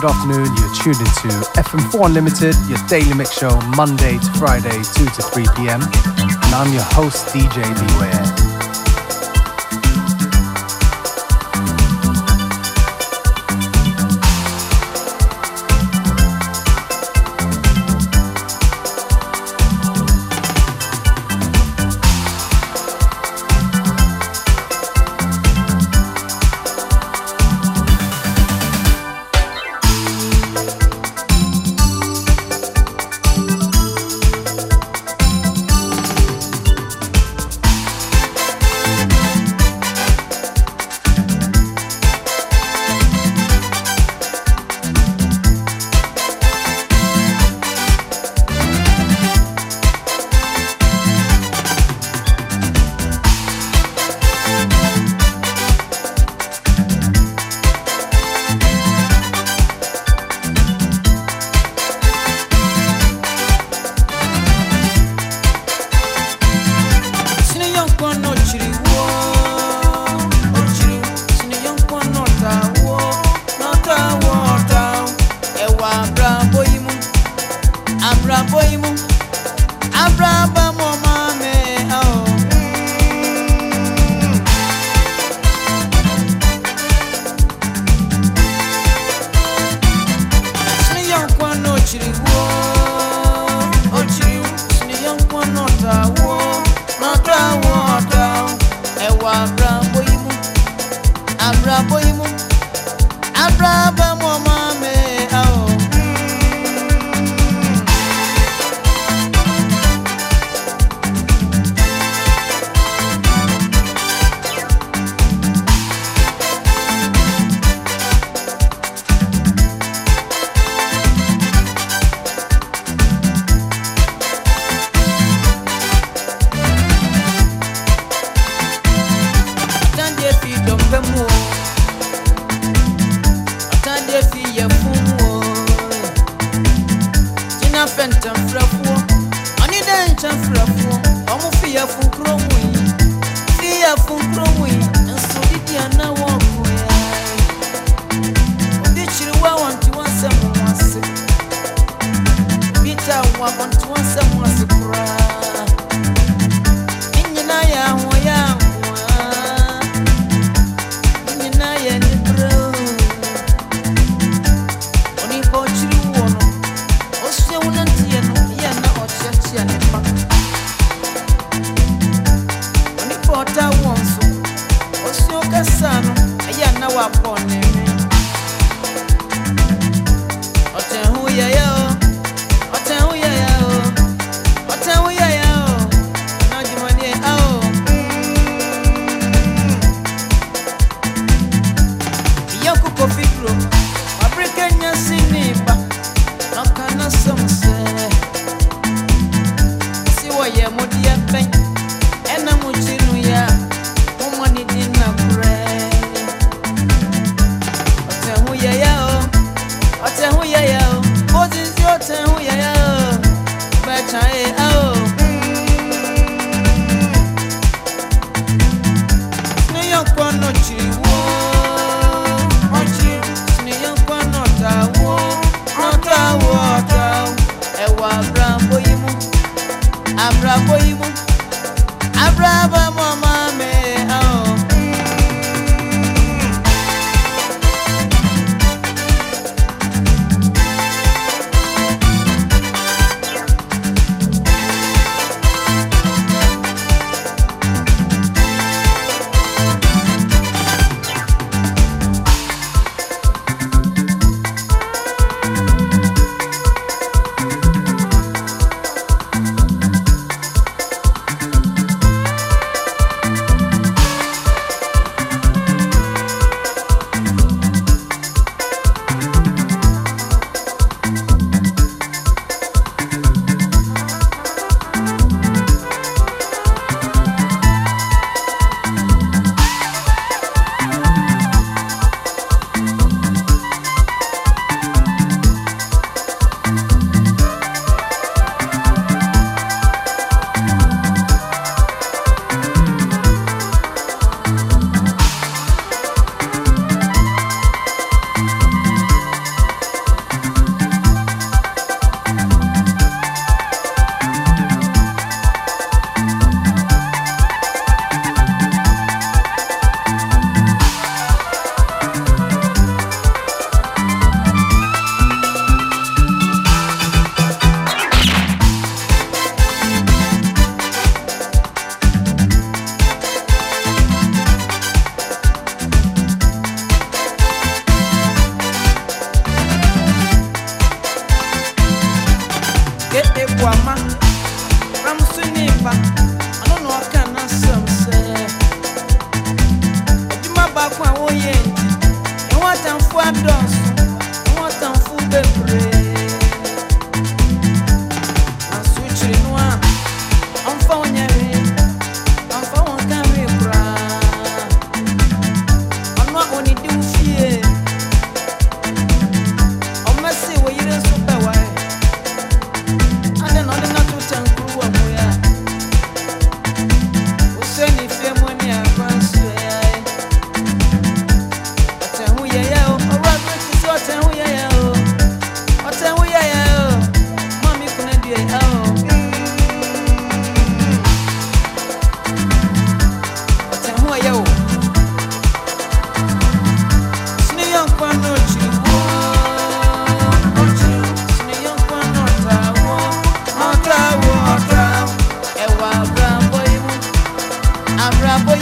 good afternoon. You're tuned into FM4 Unlimited, your daily mix show, Monday to Friday, 2 to 3 p.m. And I'm your host, DJ Beware.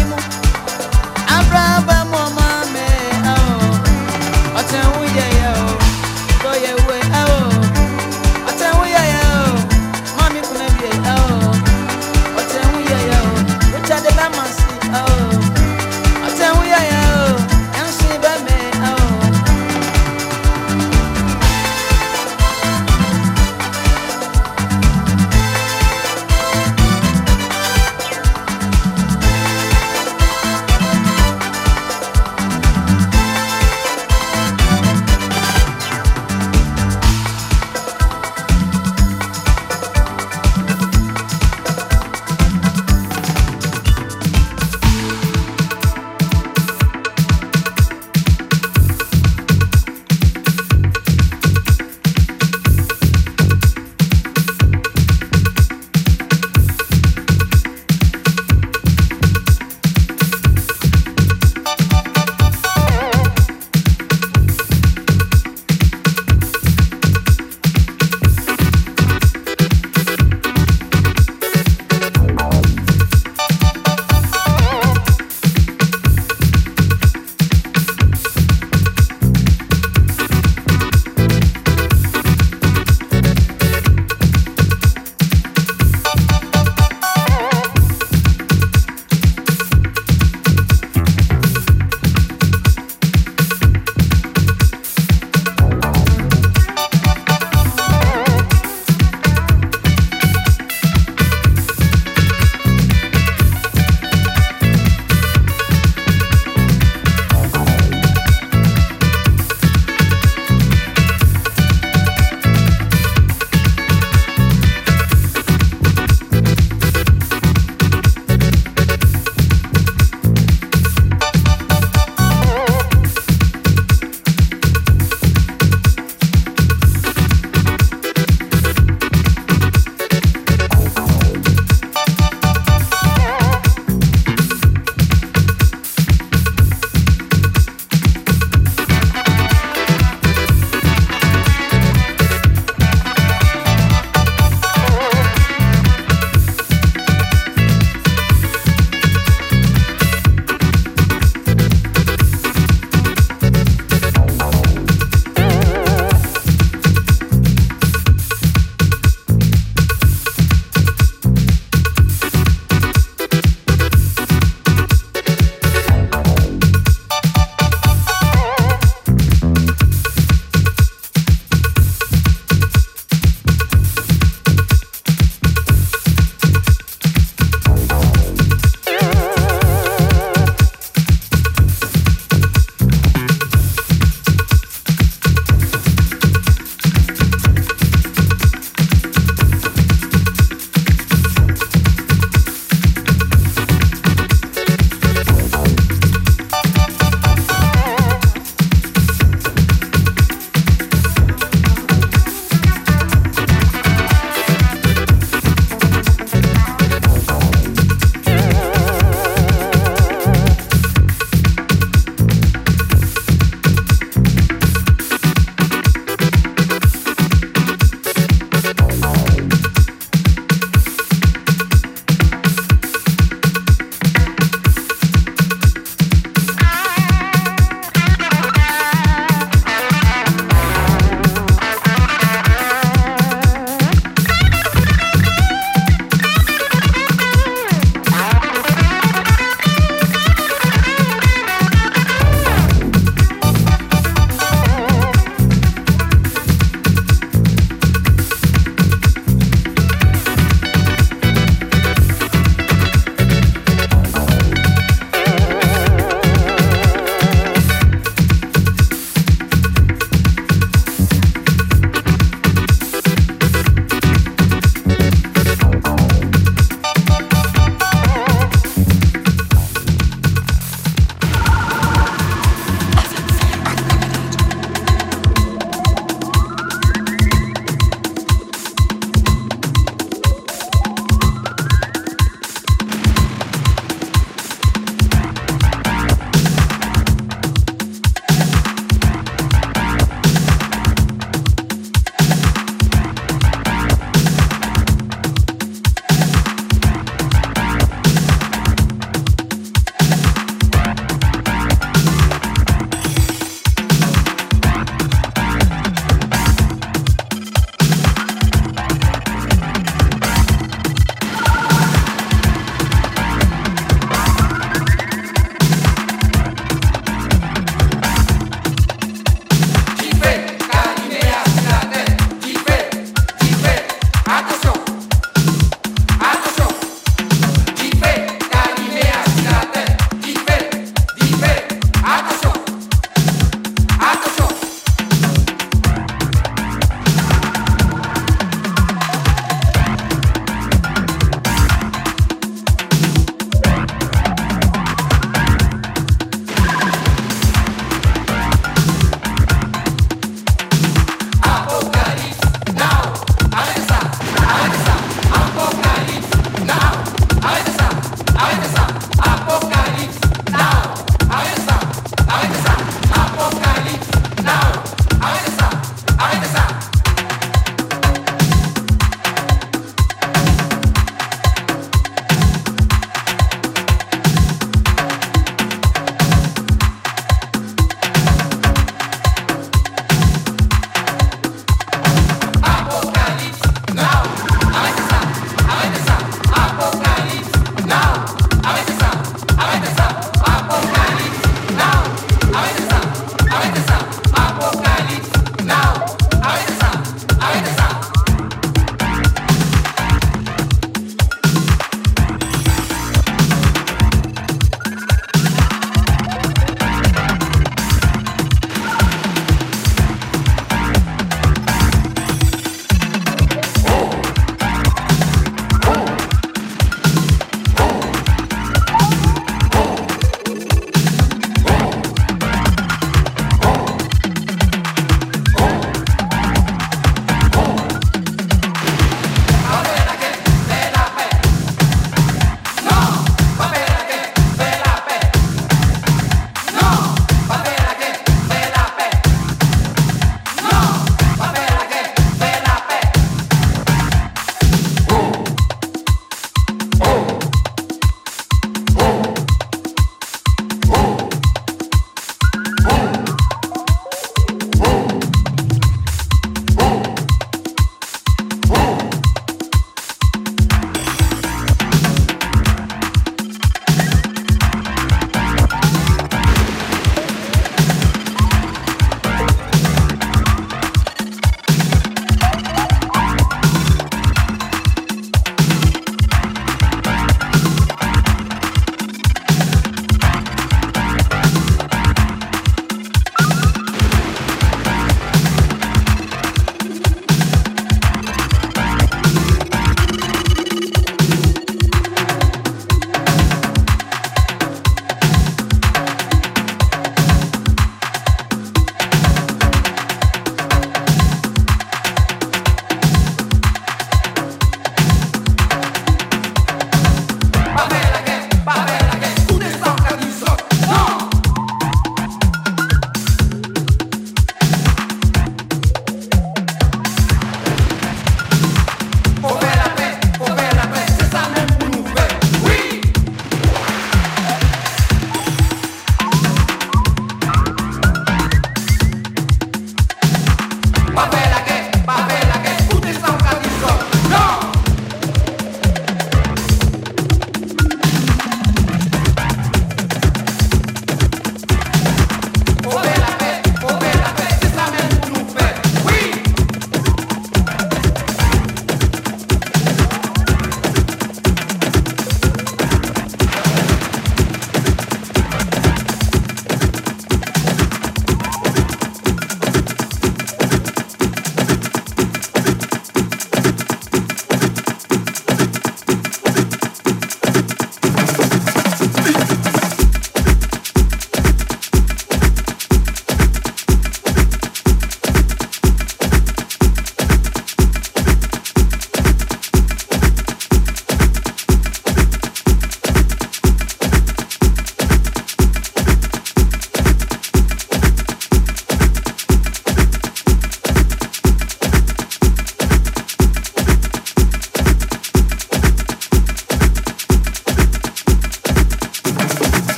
ánimo. Abraham.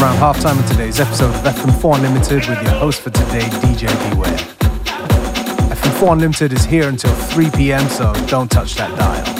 Around halftime of today's episode of FM4 Unlimited with your host for today, DJ Beware. FM4 Unlimited is here until 3 pm, so don't touch that dial.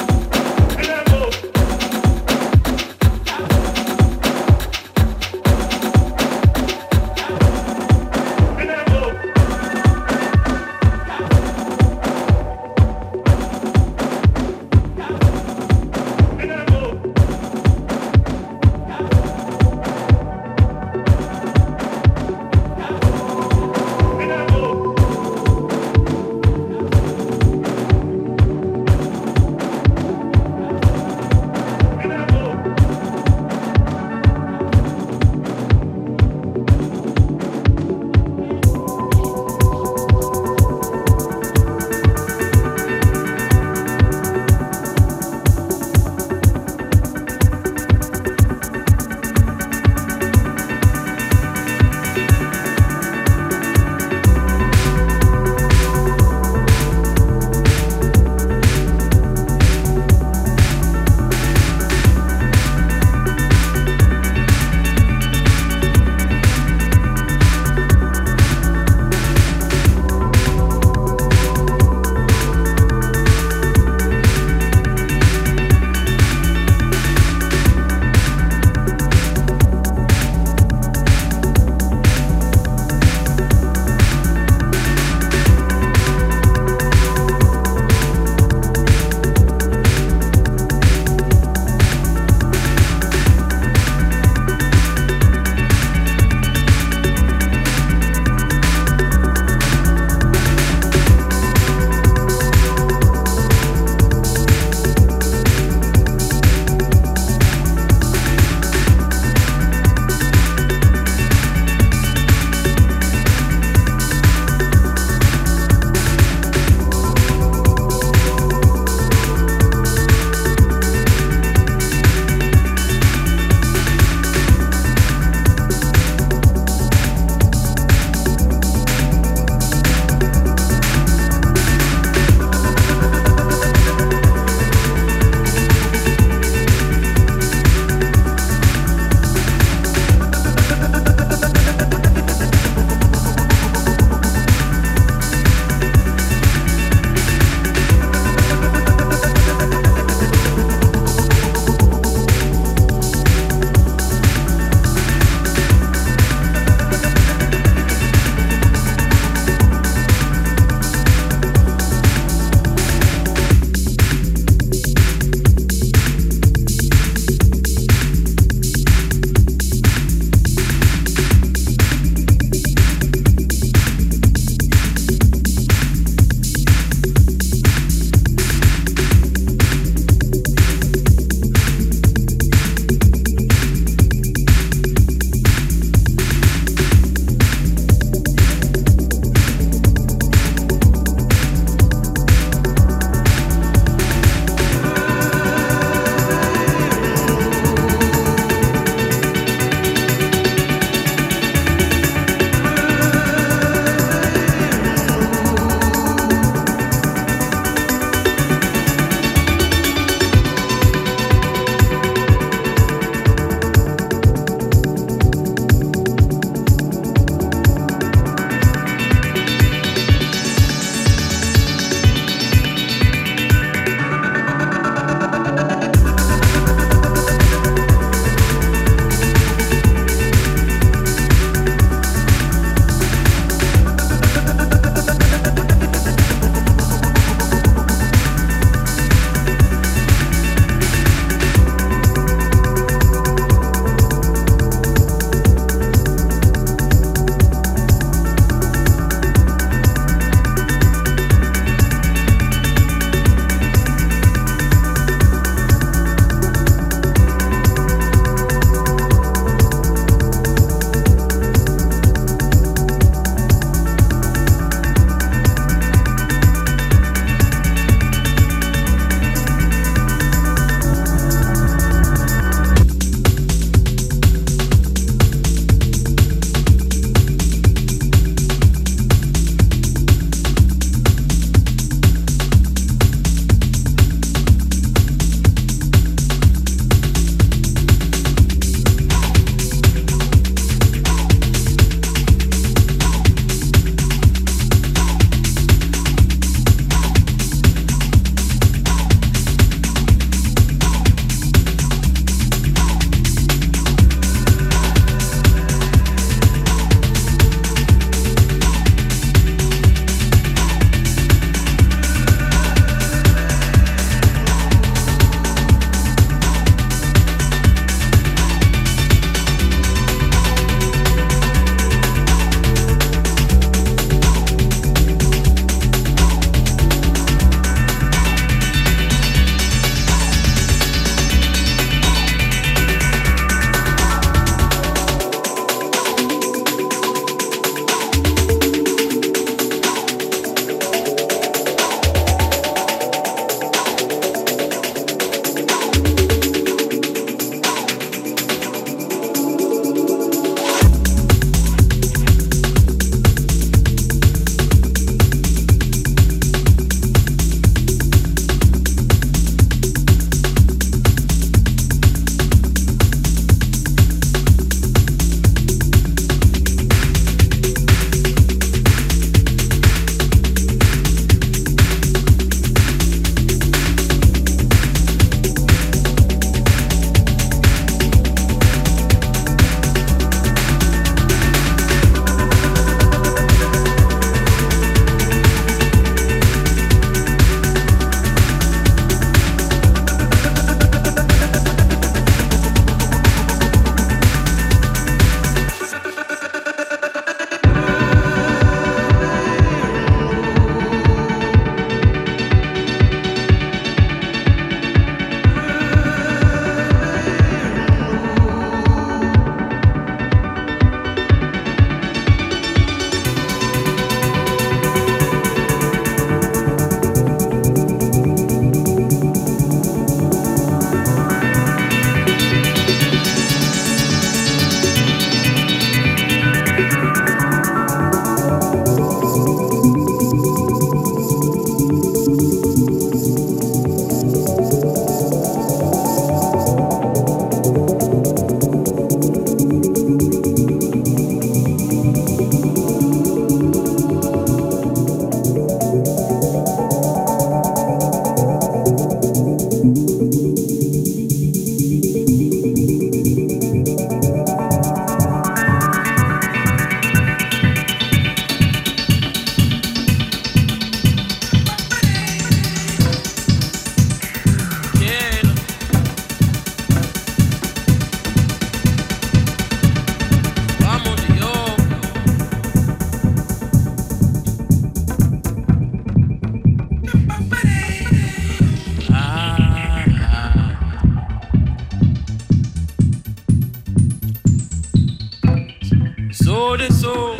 Lord, it's so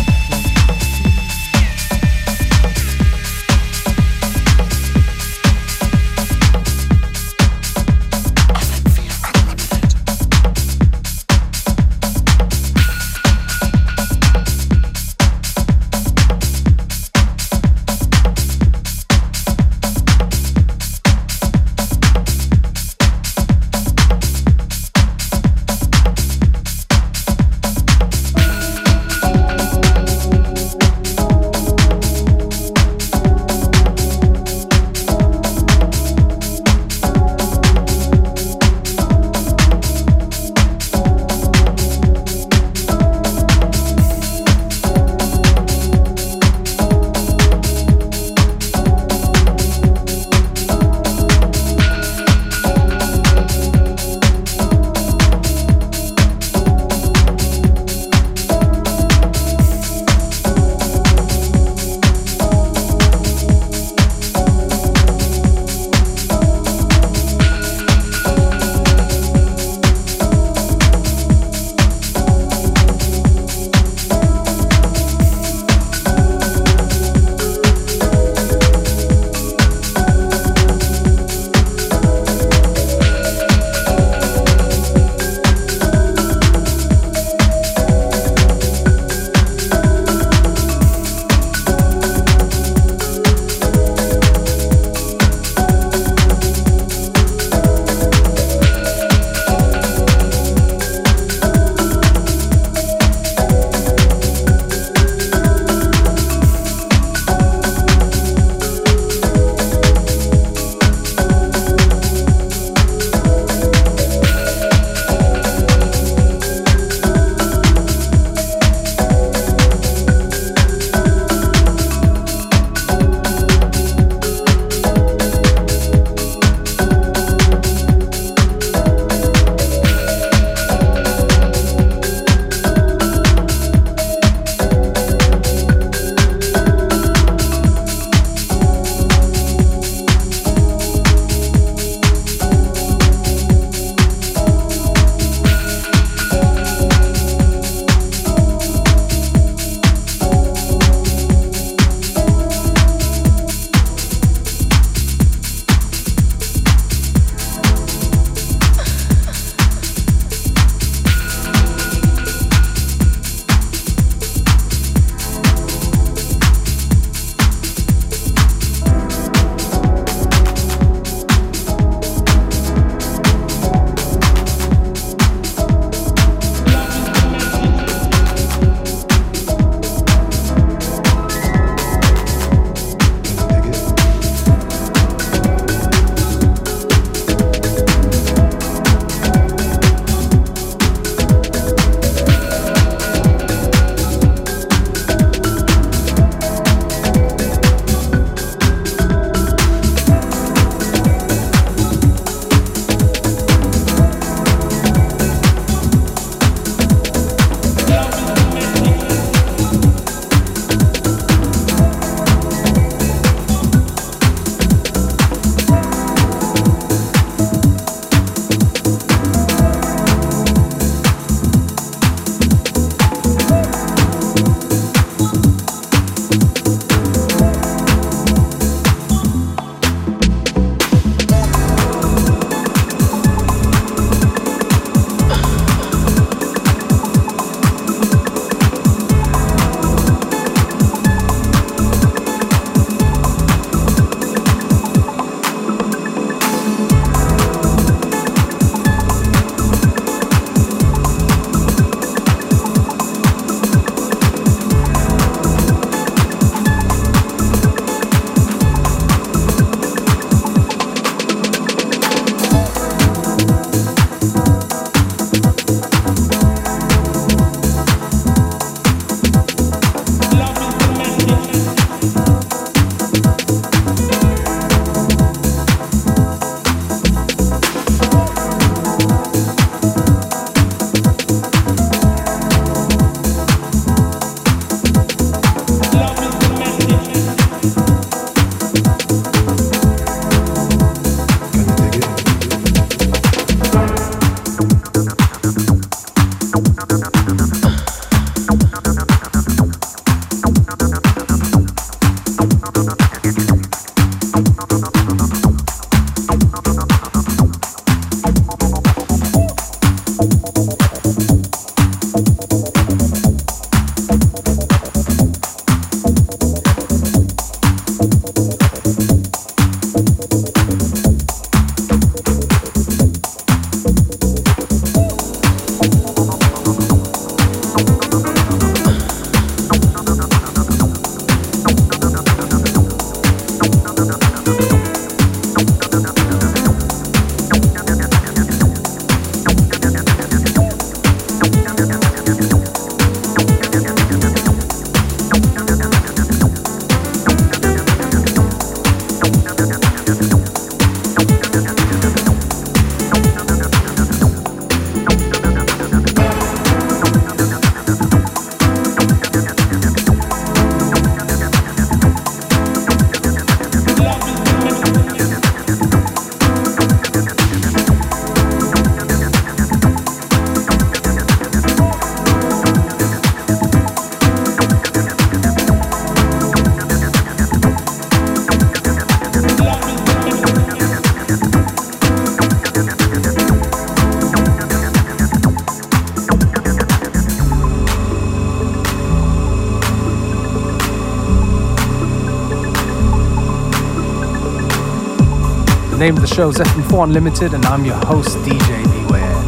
Name of the show is FM4 Unlimited, and I'm your host, DJ Beware.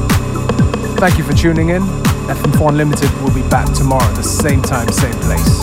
Thank you for tuning in. FM4 Unlimited will be back tomorrow at the same time, same place.